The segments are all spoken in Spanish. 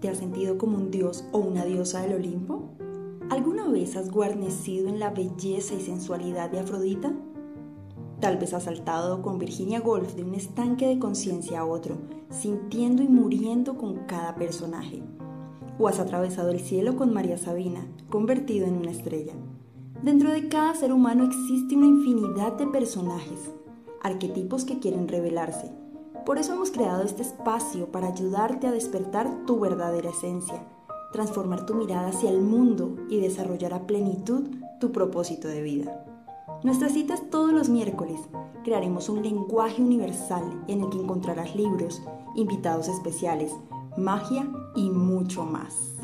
¿Te has sentido como un dios o una diosa del Olimpo? ¿Alguna vez has guarnecido en la belleza y sensualidad de Afrodita? Tal vez has saltado con Virginia Woolf de un estanque de conciencia a otro, sintiendo y muriendo con cada personaje. O has atravesado el cielo con María Sabina, convertido en una estrella. Dentro de cada ser humano existe una infinidad de personajes, arquetipos que quieren revelarse por eso hemos creado este espacio para ayudarte a despertar tu verdadera esencia, transformar tu mirada hacia el mundo y desarrollar a plenitud tu propósito de vida. Nuestras citas todos los miércoles. Crearemos un lenguaje universal en el que encontrarás libros, invitados especiales, magia y mucho más.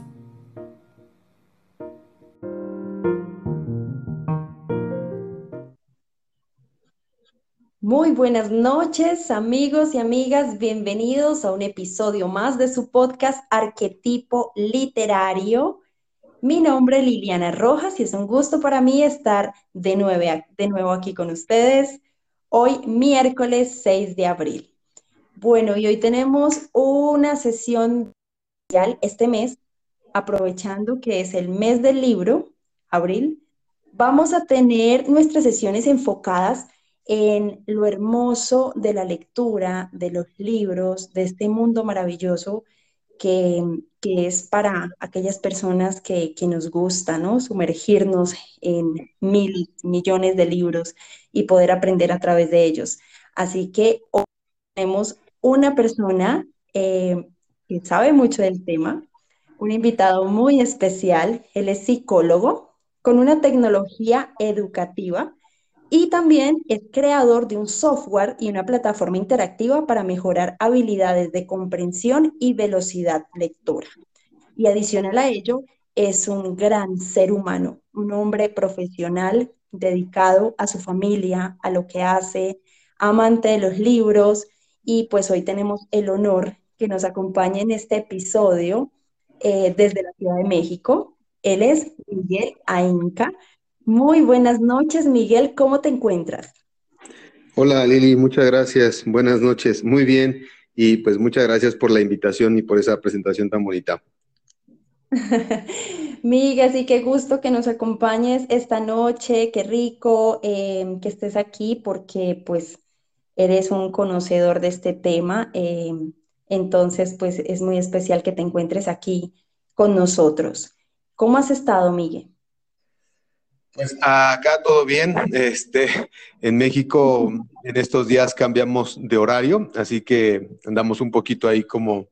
Muy buenas noches, amigos y amigas. Bienvenidos a un episodio más de su podcast Arquetipo Literario. Mi nombre es Liliana Rojas y es un gusto para mí estar de nuevo, de nuevo aquí con ustedes hoy, miércoles 6 de abril. Bueno, y hoy tenemos una sesión este mes, aprovechando que es el mes del libro, abril. Vamos a tener nuestras sesiones enfocadas en lo hermoso de la lectura, de los libros, de este mundo maravilloso que, es para aquellas personas que, nos gusta, ¿no? Sumergirnos en mil millones de libros y poder aprender a través de ellos. Así que hoy tenemos una persona eh, que sabe mucho del tema, un invitado muy especial. Él es psicólogo con una tecnología educativa y también es creador de un software y una plataforma interactiva para mejorar habilidades de comprensión y velocidad lectora. Y adicional a ello, es un gran ser humano, un hombre profesional dedicado a su familia, a lo que hace, amante de los libros. Y pues hoy tenemos el honor que nos acompañe en este episodio eh, desde la Ciudad de México. Él es Miguel Ainca. Muy buenas noches, Miguel, ¿cómo te encuentras? Hola Lili, muchas gracias. Buenas noches. Muy bien. Y pues muchas gracias por la invitación y por esa presentación tan bonita. Miguel, sí, qué gusto que nos acompañes esta noche, qué rico em, que estés aquí porque pues eres un conocedor de este tema. Em, entonces, pues es muy especial que te encuentres aquí con nosotros. ¿Cómo has estado, Miguel? Pues acá todo bien. Este, en México en estos días cambiamos de horario, así que andamos un poquito ahí como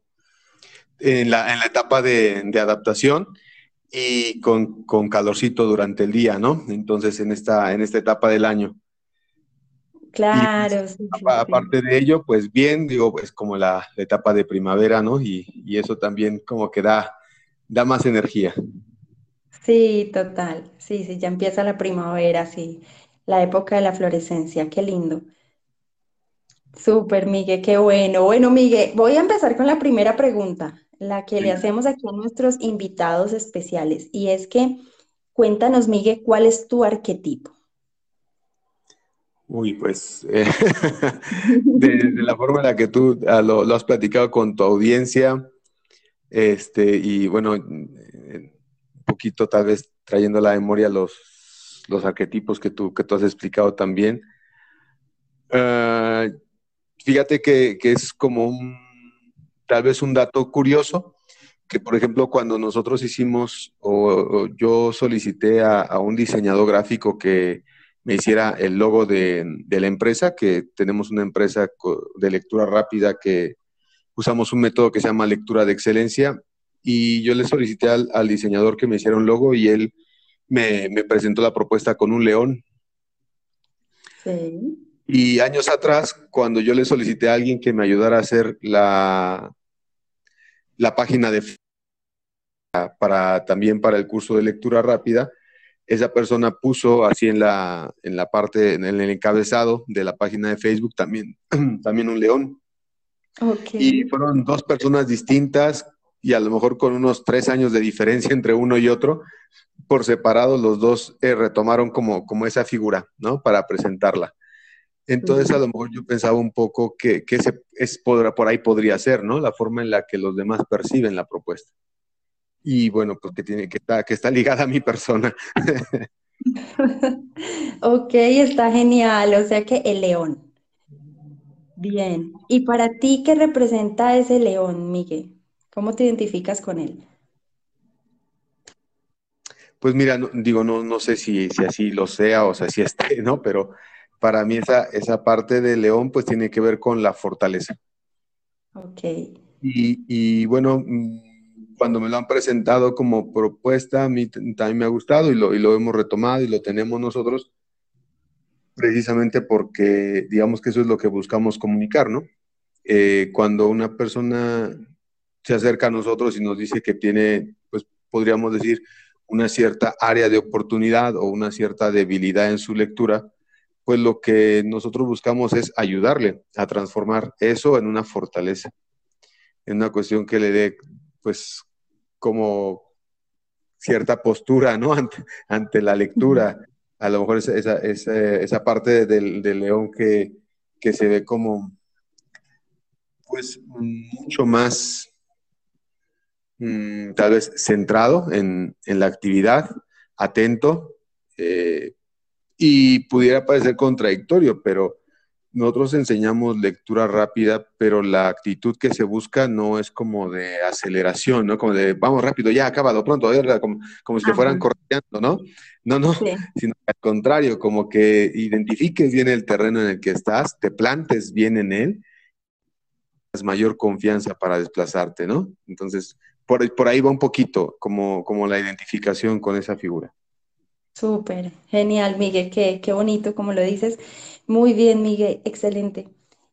en la, etapa de, adaptación y con, calorcito durante el día, ¿no? Entonces en esta, en esta etapa del año. Claro. aparte de ello, pues bien, digo, pues como la, etapa de primavera, ¿no? Y, y, eso también como que da, da más energía. Sí, total. Sí, sí, ya empieza la primavera, sí. La época de la florescencia, qué lindo. Súper, Miguel, qué bueno. Bueno, Miguel, voy a empezar con la primera pregunta, la que le hacemos aquí a nuestros invitados especiales, y es que cuéntanos, Miguel, ¿cuál es tu arquetipo? Uy, pues eh, de, la forma en la que tú ah, lo, lo, has platicado con tu audiencia, este, y bueno, poquito tal vez trayendo a la memoria los, los arquetipos que tú, que tú has explicado también. Ah, fíjate que, es como un, tal vez un dato curioso, que por ejemplo cuando nosotros hicimos o, yo solicité a, un diseñador gráfico que me hiciera el logo de, de, la empresa, que tenemos una empresa de lectura rápida que usamos un método que se llama lectura de excelencia y yo le solicité al, diseñador que me hiciera un logo y él me, presentó la propuesta con un león. Sí. Y años atrás, cuando yo le solicité a alguien que me ayudara a hacer la, la página de para también para el curso de lectura rápida, esa persona puso así en la, en la parte, en el encabezado de la página de Facebook también, también un león. Okay. Y fueron dos personas distintas y a lo mejor con unos tres años de diferencia entre uno y otro, por separado los dos eh, retomaron como, como esa figura, ¿no? Para presentarla. Entonces, a lo mejor yo pensaba un poco que, que ese es, por, por ahí podría ser, ¿no? La forma en la que los demás perciben la propuesta. Y bueno, pues que, tiene, que, está, que está ligada a mi persona. ok, está genial. O sea que el león. Bien. ¿Y para ti qué representa ese león, Miguel? ¿Cómo te identificas con él? Pues mira, digo, no, no sé si, si así lo sea o sea, si esté, ¿no? Pero para mí esa, esa parte de león pues tiene que ver con la fortaleza. Ok. Y, y bueno, mm, cuando me lo han presentado como propuesta, a mí también me ha gustado y lo, y lo hemos retomado y lo tenemos nosotros precisamente porque digamos que eso es lo que buscamos comunicar, ¿no? Eh, cuando una persona se acerca a nosotros y nos dice que tiene, pues podríamos decir, una cierta área de oportunidad o una cierta debilidad en su lectura, pues lo que nosotros buscamos es ayudarle a transformar eso en una fortaleza, en una cuestión que le dé, pues, como cierta postura, ¿no? Ante, ante la lectura. A lo mejor esa, esa, esa, parte del, del león que, que se ve como, pues, mucho más Mm, tal vez centrado en, la actividad, atento, eh, y pudiera parecer contradictorio, pero nosotros enseñamos lectura rápida, pero la actitud que se busca no es como de aceleración, ¿no? Como de vamos rápido, ya acabado pronto, como, como si fueran corriendo, ¿no? No, no, sino al contrario, como que identifiques bien el terreno en el que estás, te plantes bien en él, mayor confianza para desplazarte, ¿no? Entonces, por, ahí va un poquito como, como la identificación con esa figura. Súper, genial, Miguel, qué, qué bonito como lo dices. Muy bien, Miguel, excelente.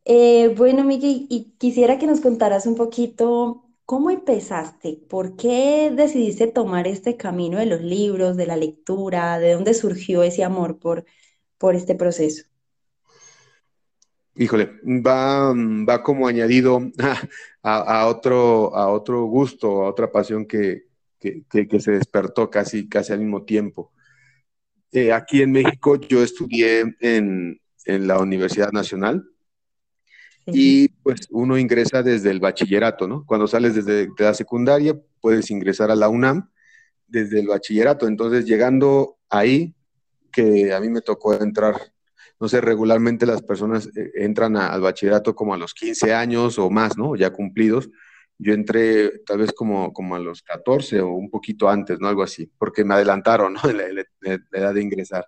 Eh, bueno, Miguel, y quisiera que nos contaras un poquito cómo empezaste, por qué decidiste tomar este camino de los libros, de la lectura, de dónde surgió ese amor por, por este proceso. Híjole, va, va como añadido a, otro, a otro gusto, a otra pasión que, se despertó casi, casi al mismo tiempo. Eh, aquí en México yo estudié en, la Universidad Nacional y pues uno ingresa desde el bachillerato, ¿no? Cuando sales desde la secundaria puedes ingresar a la UNAM desde el bachillerato. Entonces llegando ahí, que a mí me tocó entrar no sé, regularmente las personas eh, entran al bachillerato como a los 15 años o más, ¿no? Ya cumplidos. Yo entré tal vez como, como a los 14 o un poquito antes, ¿no? Algo así, porque me adelantaron, ¿no? La, edad de ingresar.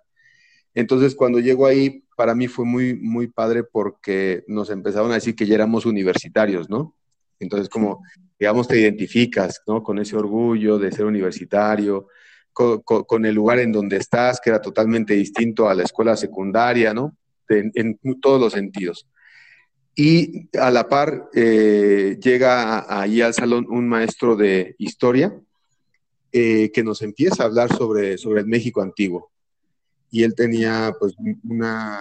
Entonces, cuando llego ahí, para mí fue muy, muy padre porque nos empezaron a decir que ya éramos universitarios, ¿no? Entonces, como, digamos, te identificas, ¿no? Con ese orgullo de ser universitario, con, el lugar en donde estás, que era totalmente distinto a la escuela secundaria, ¿no? En, todos los sentidos. Y a la par eh, llega ahí al salón un maestro de historia eh, que nos empieza a hablar sobre, sobre el México antiguo. Y él tenía pues una,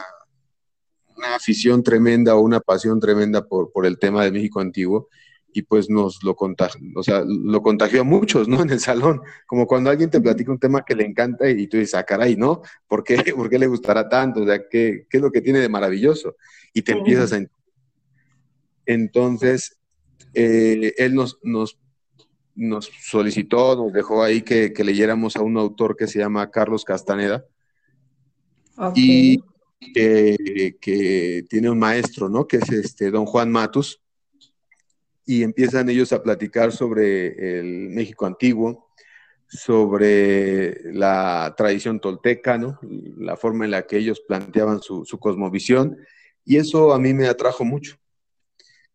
una afición tremenda o una pasión tremenda por, por el tema del México antiguo y pues nos lo contagió, o sea, lo contagió a muchos, ¿no? En el salón, como cuando alguien te platica un tema que le encanta y tú dices, ah, caray, ¿no? ¿Por qué, ¿Por qué le gustará tanto? O sea, ¿qué, ¿qué, es lo que tiene de maravilloso? Y te empiezas a... Entonces, eh, él nos, nos, nos, solicitó, nos dejó ahí que, que, leyéramos a un autor que se llama Carlos Castaneda. Y que, que, tiene un maestro, ¿no? Que es este, don Juan Matus y empiezan ellos a platicar sobre el México antiguo, sobre la tradición tolteca, ¿no? la forma en la que ellos planteaban su, cosmovisión, y eso a mí me atrajo mucho.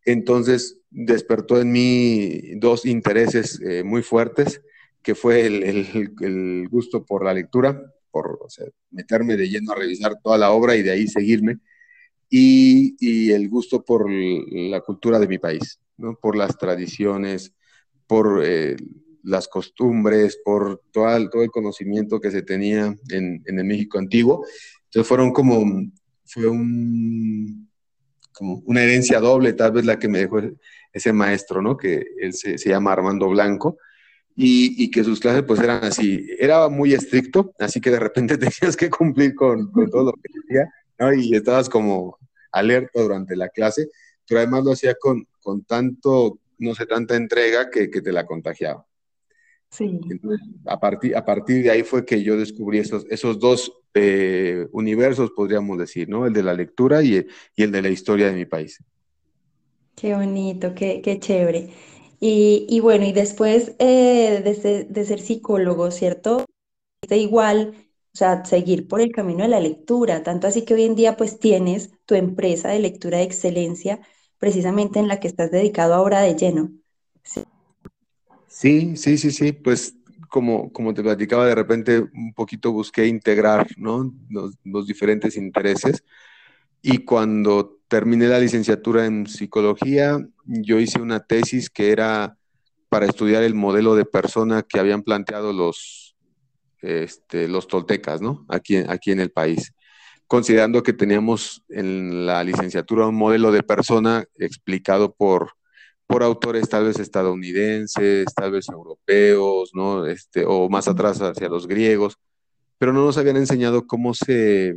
Entonces despertó en mí dos intereses eh, muy fuertes, que fue el, gusto por la lectura, por meterme de lleno a revisar toda la obra y de ahí seguirme, y, y el gusto por la cultura de mi país. ¿No? por las tradiciones, por eh, las costumbres, por todo el, conocimiento que se tenía en, en, el México antiguo. Entonces fueron como, fue un, como una herencia doble, tal vez la que me dejó ese maestro, ¿no? Que él se, se llama Armando Blanco. Y, y, que sus clases pues eran así, era muy estricto, así que de repente tenías que cumplir con, con todo lo que decía, ¿no? Y estabas como, alerta durante la clase, pero además lo hacía con, con tanto, no sé, tanta entrega que, que te la contagiaba. Sí. a, partir, a partir de ahí fue que yo descubrí esos, esos dos eh, universos, podríamos decir, ¿no? El de la lectura y el, y el de la historia de mi país. Qué bonito, qué, qué chévere. Y, y, bueno, y después eh, de, ser, de, ser, psicólogo, ¿cierto? Igual, o sea, seguir por el camino de la lectura, tanto así que hoy en día pues tienes tu empresa de lectura de excelencia, precisamente en la que estás dedicado ahora de lleno. Sí. Sí, sí, sí, pues como, como te platicaba, de repente un poquito busqué integrar ¿no? los, los, diferentes intereses y cuando terminé la licenciatura en psicología, yo hice una tesis que era para estudiar el modelo de persona que habían planteado los, este, los toltecas, ¿no? Aquí, aquí en el país considerando que teníamos en la licenciatura un modelo de persona explicado por por autores tal vez estadounidenses, tal vez europeos, ¿no? Este, o más atrás hacia los griegos, pero no nos habían enseñado cómo se,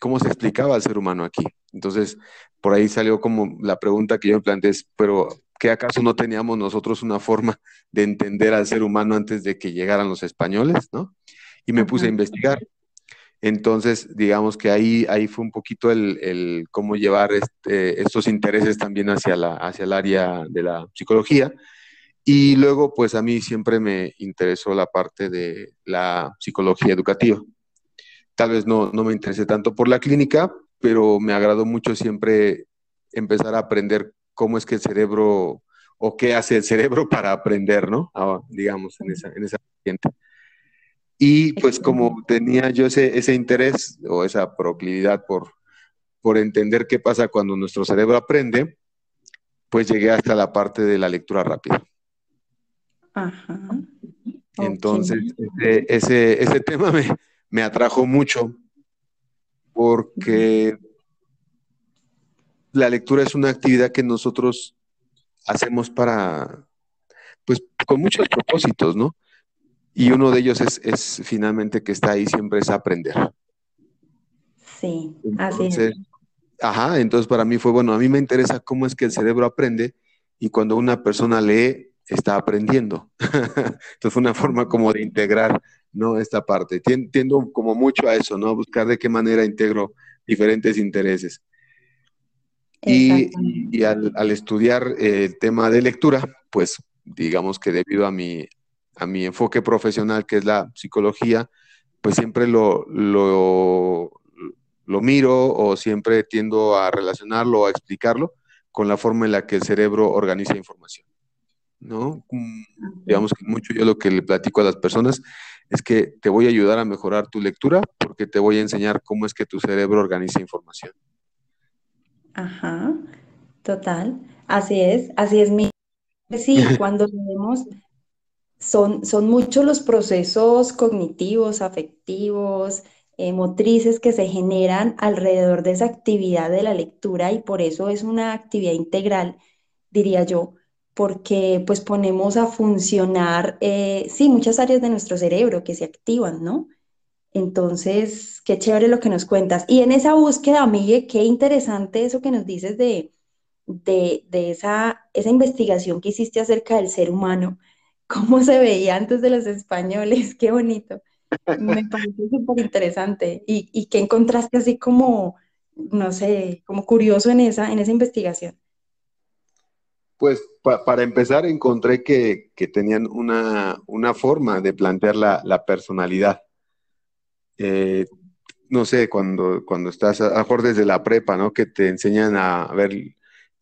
cómo se explicaba al ser humano aquí. Entonces, por ahí salió como la pregunta que yo me planteé, pero ¿qué acaso no teníamos nosotros una forma de entender al ser humano antes de que llegaran los españoles, ¿no? Y me puse a investigar. Entonces, digamos que ahí, ahí fue un poquito el, el cómo llevar este, estos intereses también hacia, la, hacia el área de la psicología. Y luego, pues a mí siempre me interesó la parte de la psicología educativa. Tal vez no, no me interesé tanto por la clínica, pero me agradó mucho siempre empezar a aprender cómo es que el cerebro o qué hace el cerebro para aprender, ¿no? Ah, digamos, en esa, en esa y pues como tenía yo ese, ese interés o esa proclividad por, por entender qué pasa cuando nuestro cerebro aprende, pues llegué hasta la parte de la lectura rápida. Ajá. Entonces, ese, ese, ese, tema me, me atrajo mucho porque la lectura es una actividad que nosotros hacemos para, pues con muchos propósitos, ¿no? Y uno de ellos es, es, finalmente que está ahí siempre es aprender. Sí, así es. Ajá, entonces para mí fue, bueno, a mí me interesa cómo es que el cerebro aprende y cuando una persona lee, está aprendiendo. entonces fue una forma como de integrar, ¿no? Esta parte. Tiendo como mucho a eso, ¿no? Buscar de qué manera integro diferentes intereses. Y, y al, al, estudiar el tema de lectura, pues digamos que debido a mi, a mi enfoque profesional, que es la psicología, pues siempre lo, lo, lo miro o siempre tiendo a relacionarlo o a explicarlo con la forma en la que el cerebro organiza información. ¿no? Mm, digamos que mucho yo lo que le platico a las personas es que te voy a ayudar a mejorar tu lectura porque te voy a enseñar cómo es que tu cerebro organiza información. Ajá, total. Así es, así es mi. Sí, cuando leemos son, son muchos los procesos cognitivos, afectivos, eh, motrices que se generan alrededor de esa actividad de la lectura y por eso es una actividad integral, diría yo, porque pues ponemos a funcionar, eh, sí, muchas áreas de nuestro cerebro que se activan, ¿no? Entonces, qué chévere lo que nos cuentas. Y en esa búsqueda, Miguel, qué interesante eso que nos dices de, de, de esa, esa investigación que hiciste acerca del ser humano cómo se veía antes de los españoles, qué bonito. Me parece súper interesante. ¿Y, ¿Y qué encontraste así como, no sé, como curioso en esa, en esa investigación? Pues pa para empezar encontré que, que tenían una, una, forma de plantear la, la personalidad. Eh, no sé, cuando, cuando estás, a mejor desde la prepa, ¿no? Que te enseñan a ver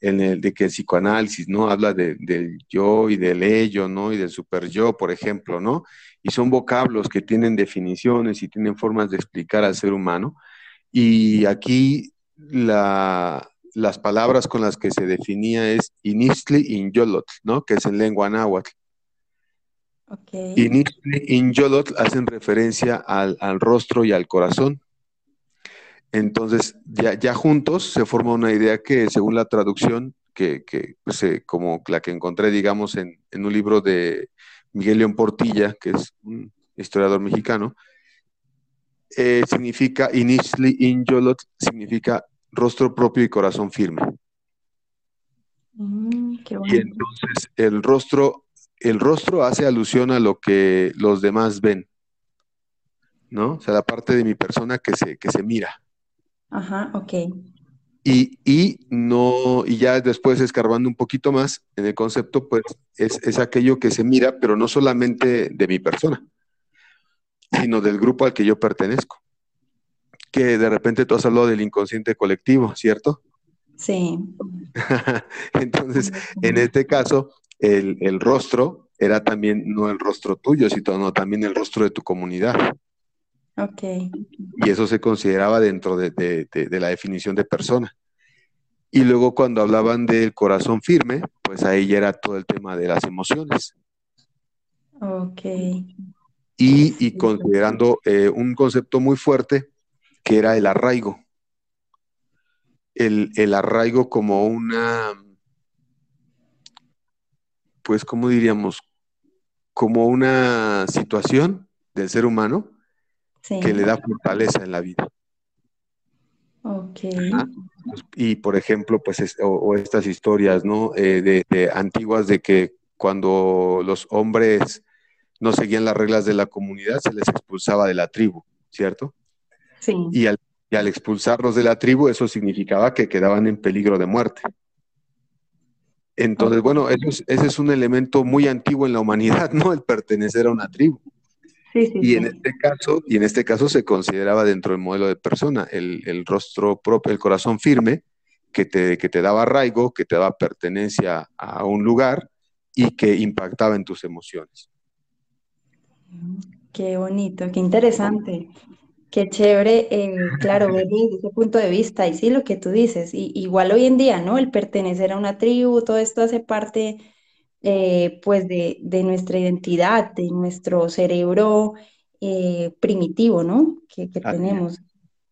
en el de que el psicoanálisis, ¿no? Habla de, del yo y del ello, ¿no? Y del super yo, por ejemplo, ¿no? Y son vocablos que tienen definiciones y tienen formas de explicar al ser humano. Y aquí la, las palabras con las que se definía es inistli inyolot, ¿no? Que es en lengua náhuatl. Okay. Inistli inyolot hacen referencia al, al rostro y al corazón. Entonces, ya, ya juntos se forma una idea que, según la traducción, que, que pues, eh, como la que encontré, digamos, en, en, un libro de Miguel León Portilla, que es un historiador mexicano, eh, significa, initially in Yolot, significa rostro propio y corazón firme. Mm, y entonces el rostro, el rostro hace alusión a lo que los demás ven, ¿no? O sea, la parte de mi persona que se, que se mira. Ajá, ok. Y, y, no, y ya después escarbando un poquito más en el concepto, pues es, es aquello que se mira, pero no solamente de mi persona, sino del grupo al que yo pertenezco. Que de repente tú has hablado del inconsciente colectivo, ¿cierto? Sí. Entonces, en este caso, el, el, rostro era también no el rostro tuyo, sino también el rostro de tu comunidad. Ok. Y eso se consideraba dentro de, de, de, la definición de persona. Y luego cuando hablaban del corazón firme, pues ahí ya era todo el tema de las emociones. Ok. Y, y considerando eh, un concepto muy fuerte que era el arraigo. El, el arraigo como una, pues, ¿cómo diríamos? Como una situación del ser humano sí. que le da fortaleza en la vida. Ok. Y por ejemplo, pues, es, o, o, estas historias, ¿no? Eh, de, de, antiguas de que cuando los hombres no seguían las reglas de la comunidad, se les expulsaba de la tribu, ¿cierto? Sí. Y al, y al expulsarlos de la tribu, eso significaba que quedaban en peligro de muerte. Entonces, bueno, eso es, ese es un elemento muy antiguo en la humanidad, ¿no? El pertenecer a una tribu. Sí, sí, y en sí. este caso, y en este caso se consideraba dentro del modelo de persona el, el rostro propio, el corazón firme, que te, que te daba arraigo, que te daba pertenencia a un lugar y que impactaba en tus emociones. Qué bonito, qué interesante, qué chévere, eh, claro, ver desde ese punto de vista y sí, lo que tú dices, y, igual hoy en día, ¿no? El pertenecer a una tribu, todo esto hace parte eh, pues de, de, nuestra identidad, de nuestro cerebro eh, primitivo, ¿no? Que, que tenemos.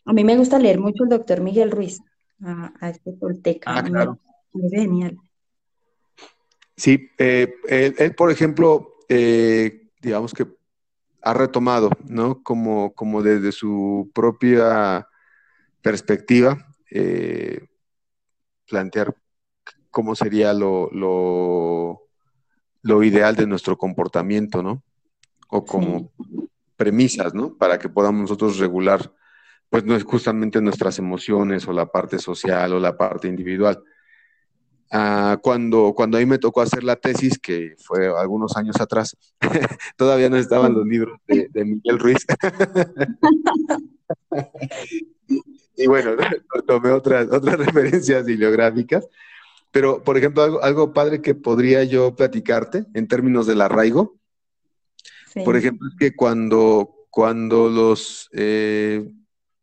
A mí me gusta leer mucho el doctor Miguel Ruiz, a, a este tolteca, Ah, claro. me genial. Sí, eh, él, él, por ejemplo, digamos que ha retomado, ¿no? Como, como desde su propia perspectiva, plantear cómo sería lo, lo, lo, ideal de nuestro comportamiento, ¿no? O como sí. premisas, ¿no? Para que podamos nosotros regular, pues no es justamente nuestras emociones o la parte social o la parte individual. Uh, cuando, cuando a mí me tocó hacer la tesis, que fue algunos años atrás, todavía no estaban los libros de, de Miguel Ruiz. y, bueno, tomé otras, otras referencias bibliográficas. Pero, por ejemplo, algo, algo, padre que podría yo platicarte en términos del arraigo, sí. por ejemplo, es que cuando, cuando los, eh,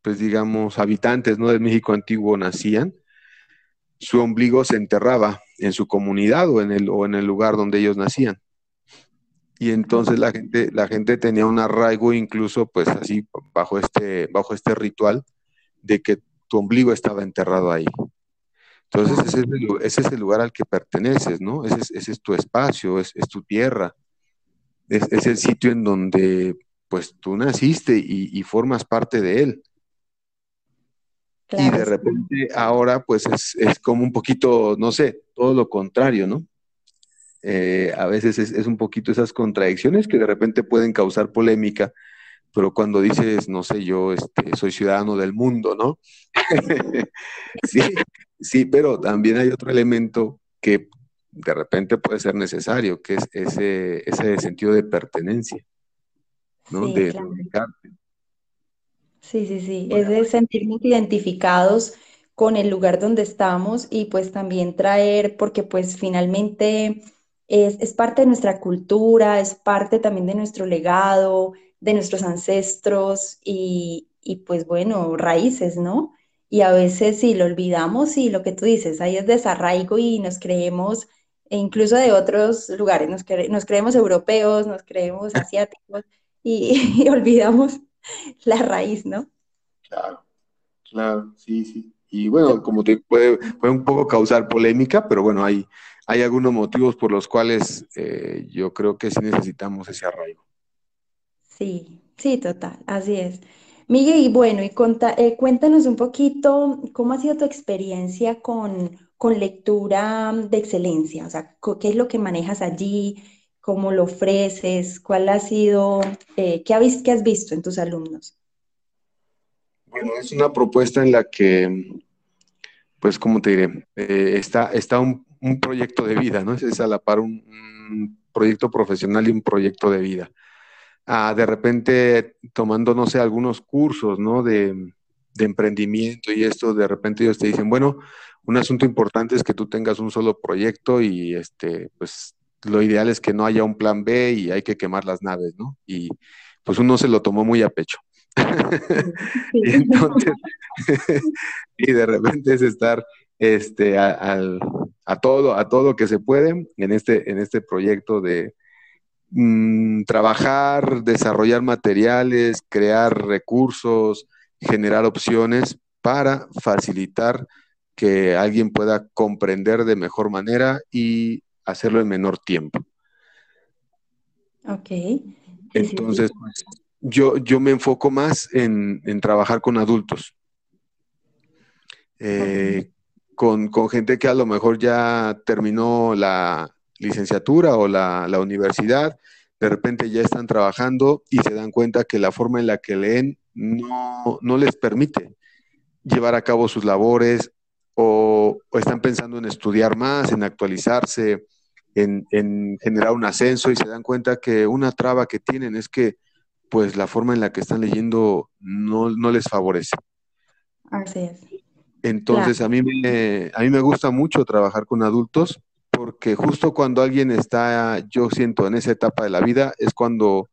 pues digamos, habitantes ¿no? del México antiguo nacían, su ombligo se enterraba en su comunidad o en el, o en el lugar donde ellos nacían. Y entonces la gente, la gente tenía un arraigo incluso pues así bajo este, bajo este ritual de que tu ombligo estaba enterrado ahí. Entonces ese es el, ese es el lugar al que perteneces, ¿no? Ese es, ese es tu espacio, es, es tu tierra, es, el sitio en donde pues tú naciste y, y formas parte de él. Claro, y de repente ahora pues es, como un poquito, no sé, todo lo contrario, ¿no? Eh, a veces es, es, un poquito esas contradicciones que de repente pueden causar polémica, pero cuando dices, no sé, yo este, soy ciudadano del mundo, ¿no? sí, sí, pero también hay otro elemento que de repente puede ser necesario, que es ese, ese sentido de pertenencia, ¿no? Sí, de, claro. Sí, sí, sí, es de sentirnos identificados con el lugar donde estamos y pues también traer, porque pues finalmente es, es, parte de nuestra cultura, es parte también de nuestro legado, de nuestros ancestros y, y pues bueno, raíces, ¿no? Y a veces sí lo olvidamos y lo que tú dices, ahí es desarraigo y nos creemos, e incluso de otros lugares, nos, cre nos creemos europeos, nos creemos asiáticos y, y olvidamos la raíz, ¿no? Claro, claro, sí, sí. Y bueno, como te puede, puede un poco causar polémica, pero bueno, hay, hay algunos motivos por los cuales eh, yo creo que sí necesitamos ese arraigo. Sí, sí, total, así es. Miguel, y bueno, y eh, cuéntanos un poquito cómo ha sido tu experiencia con, con lectura de excelencia, o sea, qué es lo que manejas allí, cómo lo ofreces, cuál ha sido, eh, qué, has visto en tus alumnos. Bueno, es una propuesta en la que, pues, ¿cómo te diré? Eh, está está un, proyecto de vida, ¿no? Es, a la par un, proyecto profesional y un proyecto de vida. De repente, tomando, no sé, algunos cursos, ¿no? De, de emprendimiento y esto, de repente ellos te dicen, bueno, un asunto importante es que tú tengas un solo proyecto y este, pues lo ideal es que no haya un plan B y hay que quemar las naves, ¿no? Y pues uno se lo tomó muy a pecho. y, de repente es estar este, a, todo, a todo que se puede en este, en este proyecto de mm, trabajar, desarrollar materiales, crear recursos, generar opciones para facilitar que alguien pueda comprender de mejor manera y hacerlo en menor tiempo. Ok. Entonces, pues, yo, yo me enfoco más en, trabajar con adultos. Eh, con, gente que a lo mejor ya terminó la licenciatura o la, la, universidad, de repente ya están trabajando y se dan cuenta que la forma en la que leen no, no les permite llevar a cabo sus labores o, están pensando en estudiar más, en actualizarse, en, generar un ascenso y se dan cuenta que una traba que tienen es que pues la forma en la que están leyendo no, les favorece. Así es. Entonces a, mí me, a mí me gusta mucho trabajar con adultos porque justo cuando alguien está, yo siento, en esa etapa de la vida, es cuando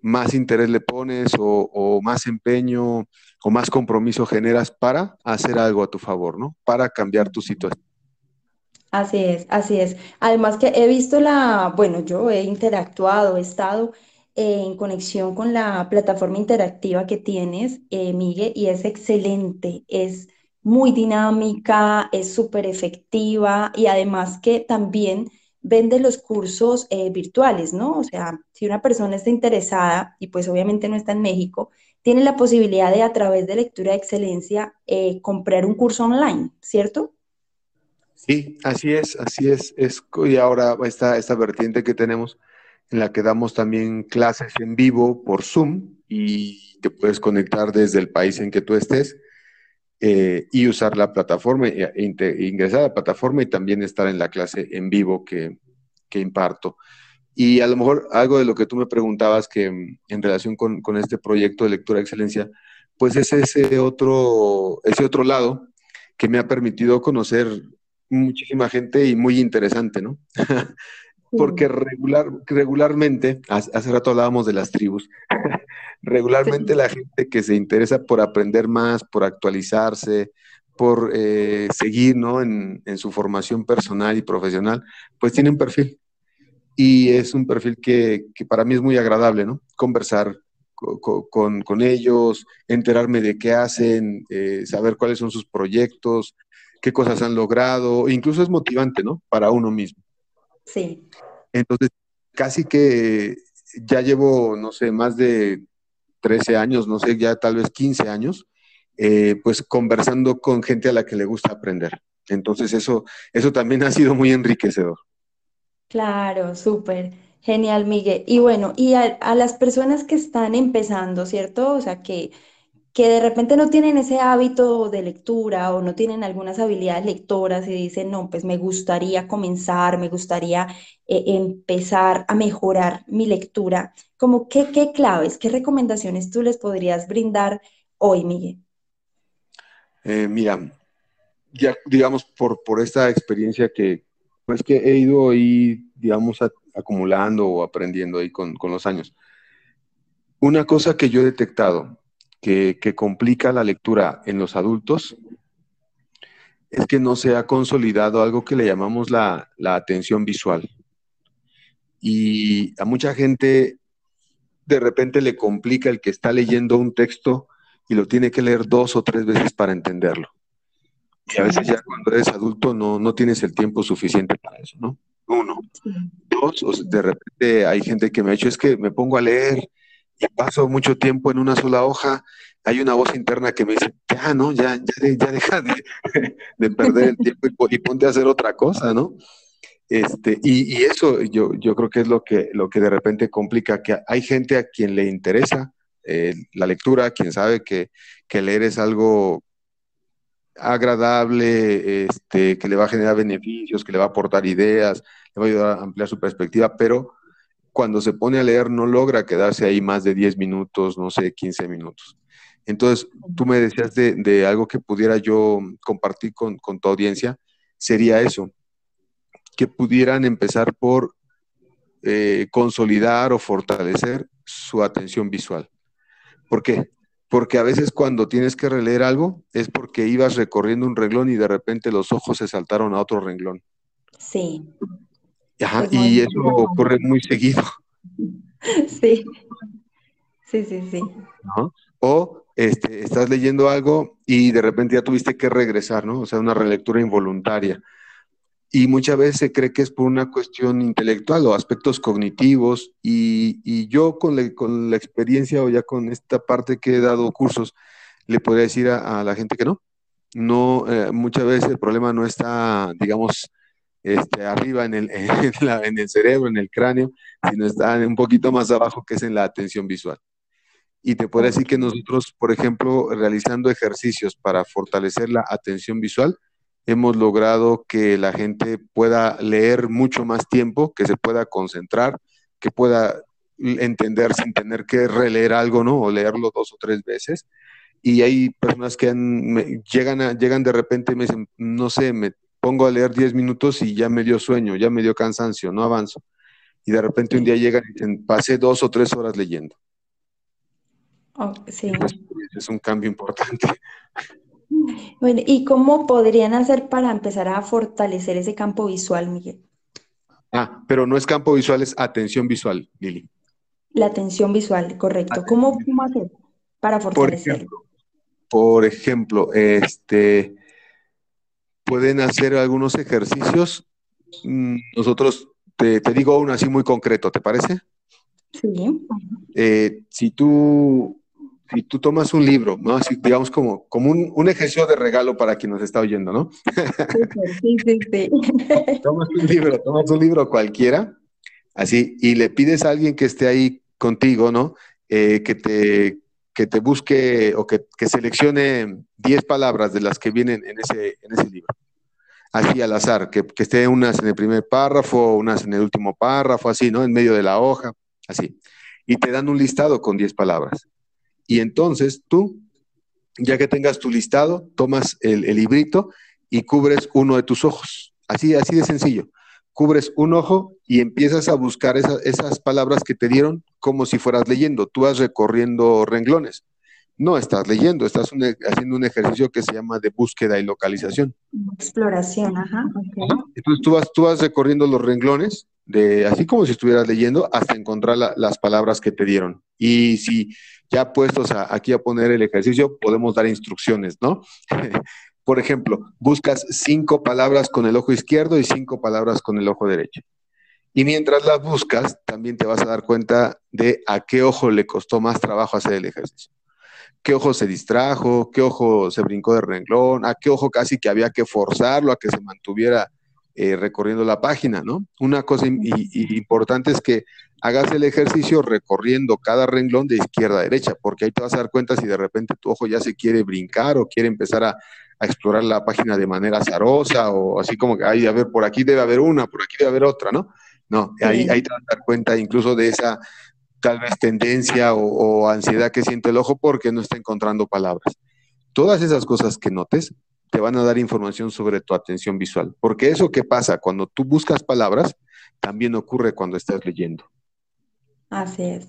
más interés le pones o, más empeño o más compromiso generas para hacer algo a tu favor, ¿no? Para cambiar tu situación. Así es, así es. Además que he visto la, bueno, yo he interactuado, he estado en conexión con la plataforma interactiva que tienes, eh, Miguel, y es excelente, es muy dinámica, es súper efectiva y además que también vende los cursos eh, virtuales, ¿no? O sea, si una persona está interesada y pues obviamente no está en México, tiene la posibilidad de a través de lectura de excelencia eh, comprar un curso online, ¿cierto? Sí, así es, así es. es y ahora está esta vertiente que tenemos en la que damos también clases en vivo por Zoom y te puedes conectar desde el país en que tú estés eh, y usar la plataforma, e, ingresar a la plataforma y también estar en la clase en vivo que, imparto. Y a lo mejor algo de lo que tú me preguntabas que en relación con, este proyecto de lectura de excelencia, pues es ese otro, ese otro lado que me ha permitido conocer muchísima gente y muy interesante, ¿no? Porque regular, regularmente, hace rato hablábamos de las tribus, regularmente la gente que se interesa por aprender más, por actualizarse, por eh, seguir ¿no? en, su formación personal y profesional, pues tiene un perfil. Y es un perfil que, para mí es muy agradable, ¿no? Conversar con, ellos, enterarme de qué hacen, eh, saber cuáles son sus proyectos, qué cosas han logrado, incluso es motivante, ¿no? Para uno mismo. Sí. Entonces, casi que ya llevo, no sé, más de 13 años, no sé, ya tal vez 15 años, eh, pues conversando con gente a la que le gusta aprender. Entonces, eso, eso también ha sido muy enriquecedor. Claro, súper. Genial, Miguel. Y bueno, y a, a, las personas que están empezando, ¿cierto? O sea, que que de repente no tienen ese hábito de lectura o no tienen algunas habilidades lectoras y dicen, no, pues me gustaría comenzar, me gustaría eh, empezar a mejorar mi lectura, como qué, qué claves, qué recomendaciones tú les podrías brindar hoy, Miguel? Eh, mira, ya digamos por, por esta experiencia que pues que he ido ahí, digamos, acumulando o aprendiendo ahí con, con los años. Una cosa que yo he detectado que, complica la lectura en los adultos es que no se ha consolidado algo que le llamamos la, atención visual. Y a mucha gente de repente le complica el que está leyendo un texto y lo tiene que leer dos o tres veces para entenderlo. Y a veces ya cuando eres adulto no, no tienes el tiempo suficiente para eso, ¿no? Uno. Dos, de repente hay gente que me ha dicho, es que me pongo a leer y paso mucho tiempo en una sola hoja, hay una voz interna que me dice, ya, ¿no? Ya, ya, deja de, perder el tiempo y, ponte a hacer otra cosa, ¿no? Este, y, eso yo, yo creo que es lo que, lo que de repente complica, que hay gente a quien le interesa eh, la lectura, quien sabe que, que leer es algo agradable, este, que le va a generar beneficios, que le va a aportar ideas, le va a ayudar a ampliar su perspectiva, pero cuando se pone a leer no logra quedarse ahí más de 10 minutos, no sé, 15 minutos. Entonces, tú me decías de, algo que pudiera yo compartir con, tu audiencia, sería eso, que pudieran empezar por eh, consolidar o fortalecer su atención visual. ¿Por qué? Porque a veces cuando tienes que releer algo es porque ibas recorriendo un renglón y de repente los ojos se saltaron a otro renglón. Sí. Ajá, y eso ocurre muy seguido. Sí. Sí, sí, sí. O este, estás leyendo algo y de repente ya tuviste que regresar, ¿no? O sea, una relectura involuntaria. Y muchas veces se cree que es por una cuestión intelectual o aspectos cognitivos. Y, yo con la, con la, experiencia o ya con esta parte que he dado cursos, le podría decir a, la gente que no. No, eh, muchas veces el problema no está, digamos, este, arriba en el, en, el cerebro, en el cráneo, sino está un poquito más abajo, que es en la atención visual. Y te puedo decir que nosotros, por ejemplo, realizando ejercicios para fortalecer la atención visual, hemos logrado que la gente pueda leer mucho más tiempo, que se pueda concentrar, que pueda entender sin tener que releer algo, ¿no? O leerlo dos o tres veces. Y hay personas que llegan, llegan de repente y me dicen, no sé, me pongo a leer 10 minutos y ya me dio sueño, ya me dio cansancio, no avanzo. Y de repente un día llegan y dicen, pasé dos o tres horas leyendo. Oh, sí. es un cambio importante. Bueno, ¿y cómo podrían hacer para empezar a fortalecer ese campo visual, Miguel? Ah, pero no es campo visual, es atención visual, Lili. La atención visual, correcto. ¿Cómo, hacer para fortalecerlo? Por ejemplo, este, pueden hacer algunos ejercicios. Mm, nosotros, te, digo uno así muy concreto, ¿te parece? Sí. Eh, si tú si tú tomas un libro, ¿no? Así, digamos como, como un, ejercicio de regalo para quien nos está oyendo, ¿no? Sí, sí, sí. tomas un libro, tomas un libro cualquiera, así, y le pides a alguien que esté ahí contigo, ¿no? Eh, que, te, que te busque o que, seleccione 10 palabras de las que vienen en ese, en ese libro. Así al azar, que, que esté unas en el primer párrafo, unas en el último párrafo, así, ¿no? En medio de la hoja, así. Y te dan un listado con 10 palabras. Y entonces tú, ya que tengas tu listado, tomas el, librito y cubres uno de tus ojos. Así, así de sencillo. Cubres un ojo y empiezas a buscar esas palabras que te dieron como si fueras leyendo. Tú vas recorriendo renglones. No estás leyendo, estás haciendo un ejercicio que se llama de búsqueda y localización. Exploración, ajá. Entonces tú vas, tú vas recorriendo los renglones, de, así como si estuvieras leyendo, hasta encontrar las palabras que te dieron. Y si ya puestos aquí a poner el ejercicio, podemos dar instrucciones, ¿no? Por ejemplo, buscas cinco palabras con el ojo izquierdo y cinco palabras con el ojo derecho. Y mientras las buscas, también te vas a dar cuenta de a qué ojo le costó más trabajo hacer el ejercicio. ¿Qué ojo se distrajo? ¿Qué ojo se brincó de renglón? ¿A qué ojo casi que había que forzarlo a que se mantuviera eh, recorriendo la página, ¿no? Una cosa importante es que hagas el ejercicio recorriendo cada renglón de izquierda a derecha, porque ahí te vas a dar cuenta si de repente tu ojo ya se quiere brincar o quiere empezar a, explorar la página de manera azarosa o así como que, ay, a ver, por aquí debe haber una, por aquí debe haber otra, ¿no? No, ahí, ahí, te vas a dar cuenta incluso de esa tal vez tendencia o, ansiedad que siente el ojo porque no está encontrando palabras. Todas esas cosas que notes te van a dar información sobre tu atención visual, porque eso que pasa cuando tú buscas palabras también ocurre cuando estás leyendo. Así es.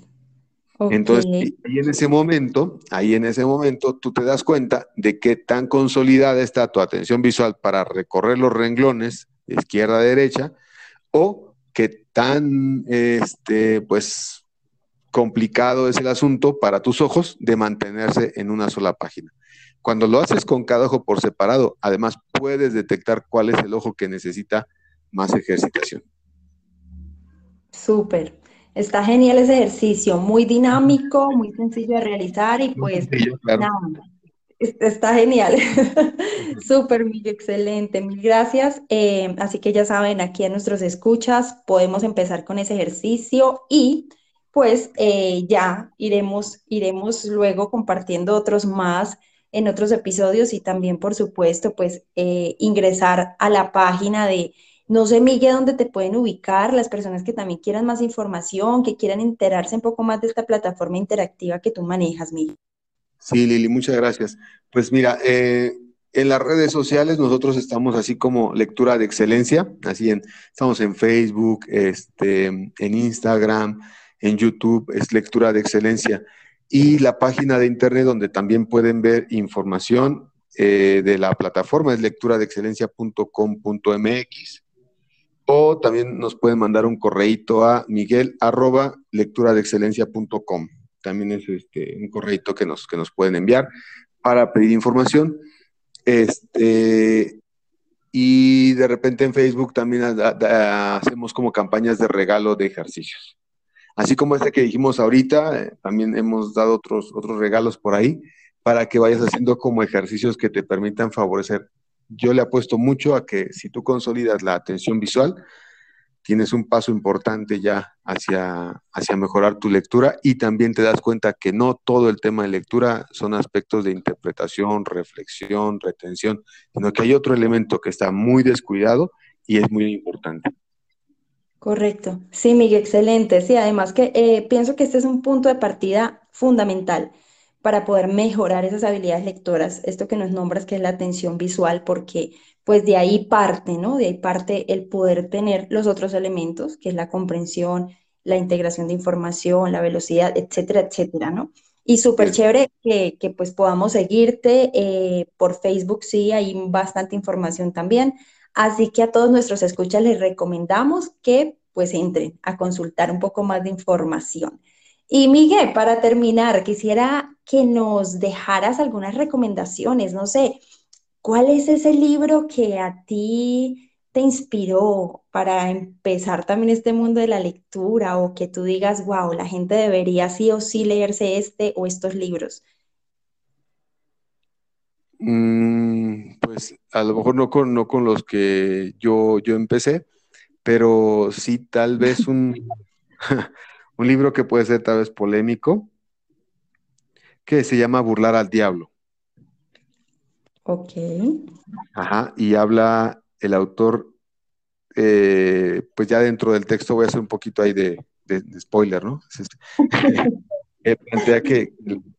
Entonces, ahí en ese momento, ahí en ese momento, tú te das cuenta de qué tan consolidada está tu atención visual para recorrer los renglones de izquierda a derecha, o qué tan, este, pues, complicado es el asunto para tus ojos de mantenerse en una sola página. Cuando lo haces con cada ojo por separado, además puedes detectar cuál es el ojo que necesita más ejercitación. Súper. Está genial ese ejercicio, muy dinámico, muy sencillo de realizar y pues nada, está genial. Súper, Miguel, excelente, mil gracias. Eh, así que ya saben, aquí a nuestros escuchas podemos empezar con ese ejercicio y pues eh, ya iremos, iremos luego compartiendo otros más en otros episodios y también, por supuesto, pues eh, ingresar a la página de no sé, Miguel, dónde te pueden ubicar las personas que también quieran más información, que quieran enterarse un poco más de esta plataforma interactiva que tú manejas, Miguel. Sí, Lili, muchas gracias. Pues mira, eh, en las redes sociales nosotros estamos así como lectura de excelencia, así en, estamos en Facebook, este, en Instagram, en YouTube, es lectura de excelencia. Y la página de internet donde también pueden ver información eh, de la plataforma es lectura de excelencia.com.mx o también nos pueden mandar un correíto a miguel arroba lecturadeexcelencia.com. También es este, un correíto que nos, que nos pueden enviar para pedir información. Este, y de repente en Facebook también hacemos como campañas de regalo de ejercicios. Así como este que dijimos ahorita, eh, también hemos dado otros, otros regalos por ahí para que vayas haciendo como ejercicios que te permitan favorecer yo le apuesto mucho a que si tú consolidas la atención visual, tienes un paso importante ya hacia, hacia mejorar tu lectura y también te das cuenta que no todo el tema de lectura son aspectos de interpretación, reflexión, retención, sino que hay otro elemento que está muy descuidado y es muy importante. Correcto. Sí, Miguel, excelente. Sí, además que eh, pienso que este es un punto de partida fundamental para poder mejorar esas habilidades lectoras, esto que nos nombras que es la atención visual, porque pues de ahí parte, ¿no? De ahí parte el poder tener los otros elementos, que es la comprensión, la integración de información, la velocidad, etcétera, etcétera, ¿no? Y súper chévere que, que, pues podamos seguirte eh, por Facebook, sí, hay bastante información también. Así que a todos nuestros escuchas les recomendamos que pues entren a consultar un poco más de información. Y Miguel, para terminar, quisiera que nos dejaras algunas recomendaciones. No sé, ¿cuál es ese libro que a ti te inspiró para empezar también este mundo de la lectura o que tú digas, wow, la gente debería sí o sí leerse este o estos libros? Mm, pues a lo mejor no con, no con los que yo, yo empecé, pero sí tal vez un, un libro que puede ser tal vez polémico, que se llama Burlar al Diablo. Ok. Ajá, y habla el autor, eh, pues ya dentro del texto voy a hacer un poquito ahí de, spoiler, ¿no? plantea que,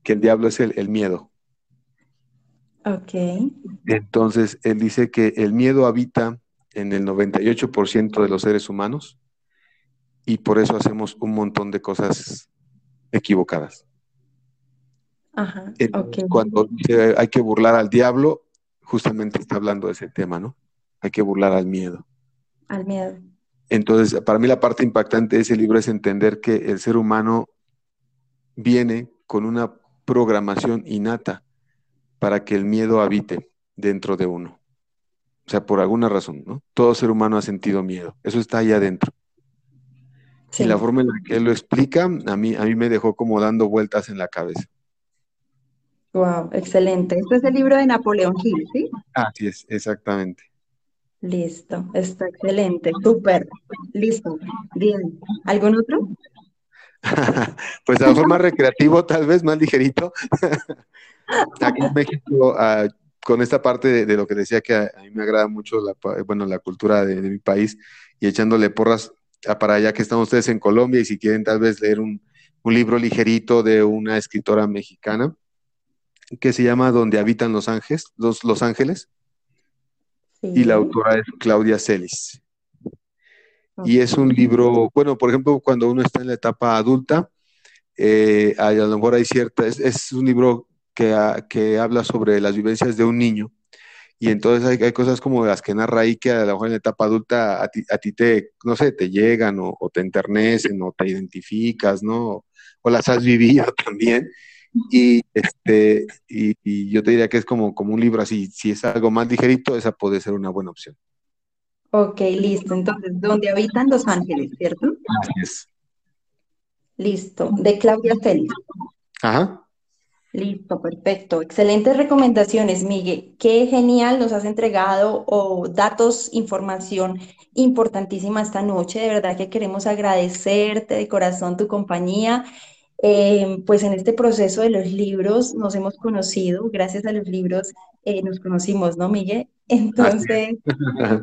el diablo es el, el miedo. Ok. Entonces, él dice que el miedo habita en el 98% de los seres humanos y por eso hacemos un montón de cosas equivocadas. Ajá, Cuando hay que burlar al diablo, justamente está hablando de ese tema, ¿no? Hay que burlar al miedo. Al miedo. Entonces, para mí la parte impactante de ese libro es entender que el ser humano viene con una programación innata para que el miedo habite dentro de uno. O sea, por alguna razón, ¿no? Todo ser humano ha sentido miedo. Eso está ahí adentro. Y la forma en la que él lo explica, a mí, a mí me dejó como dando vueltas en la cabeza. Wow, excelente. Este es el libro de Napoleón Hill, ¿sí? Así es, exactamente. Listo, está excelente, súper. Listo, bien. ¿Algún otro? pues a mejor más recreativo, tal vez más ligerito. Aquí en México, ah, con esta parte de, lo que decía que a, mí me agrada mucho la, bueno, la cultura de mi país y echándole porras para allá que están ustedes en Colombia y si quieren tal vez leer un, libro ligerito de una escritora mexicana que se llama Donde habitan los ángeles, los, los ángeles. Y la autora es Claudia Celis. Y es un libro, bueno, por ejemplo, cuando uno está en la etapa adulta, eh, a lo mejor hay cierta, es, un libro que, que habla sobre las vivencias de un niño y entonces hay, cosas como las que narra ahí que a lo mejor en la etapa adulta a ti, a ti te, no sé, te llegan o, te enternecen o te identificas, ¿no? O las has vivido también. Y, este, y, yo te diría que es como, como un libro así, si es algo más ligerito, esa puede ser una buena opción. Ok, listo. Entonces, ¿dónde habitan los ángeles, cierto? Así es. Listo, de Claudia Félix. Ajá. Listo, perfecto. Excelentes recomendaciones, Miguel. Qué genial nos has entregado o datos, información importantísima esta noche. De verdad que queremos agradecerte de corazón tu compañía. Eh, pues en este proceso de los libros nos hemos conocido, gracias a los libros eh, nos conocimos, ¿no, Miguel? Entonces,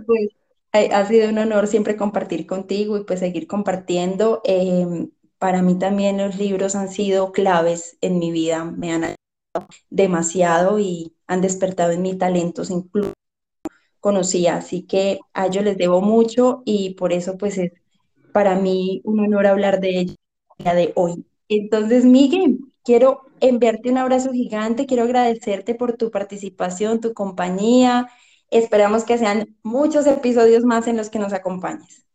pues ha, ha sido un honor siempre compartir contigo y pues seguir compartiendo. Para mí también los libros han sido claves en mi vida, me han ayudado demasiado y han despertado en mí talentos incluso conocía, así que a ellos les debo mucho y por eso pues es para mí un honor hablar de ellos el día de hoy. Entonces, Miguel, quiero enviarte un abrazo gigante, quiero agradecerte por tu participación, tu compañía. Esperamos que sean muchos episodios más en los que nos acompañes.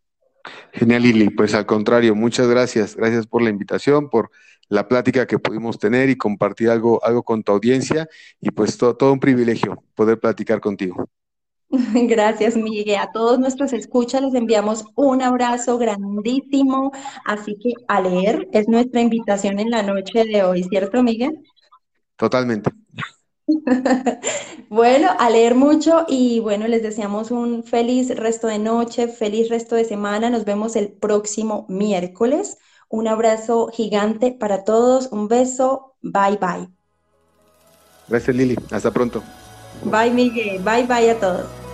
Genial, Lili. Pues al contrario, muchas gracias. Gracias por la invitación, por la plática que pudimos tener y compartir algo, algo con tu audiencia. Y pues todo, todo un privilegio poder platicar contigo. Gracias, Miguel. A todos nuestros escuchas les enviamos un abrazo grandísimo. Así que a leer es nuestra invitación en la noche de hoy, ¿cierto, Miguel? Totalmente. Bueno, a leer mucho y bueno, les deseamos un feliz resto de noche, feliz resto de semana. Nos vemos el próximo miércoles. Un abrazo gigante para todos. Un beso. Bye bye. Gracias, Lili. Hasta pronto. Bye, Miguel. Bye bye a todos.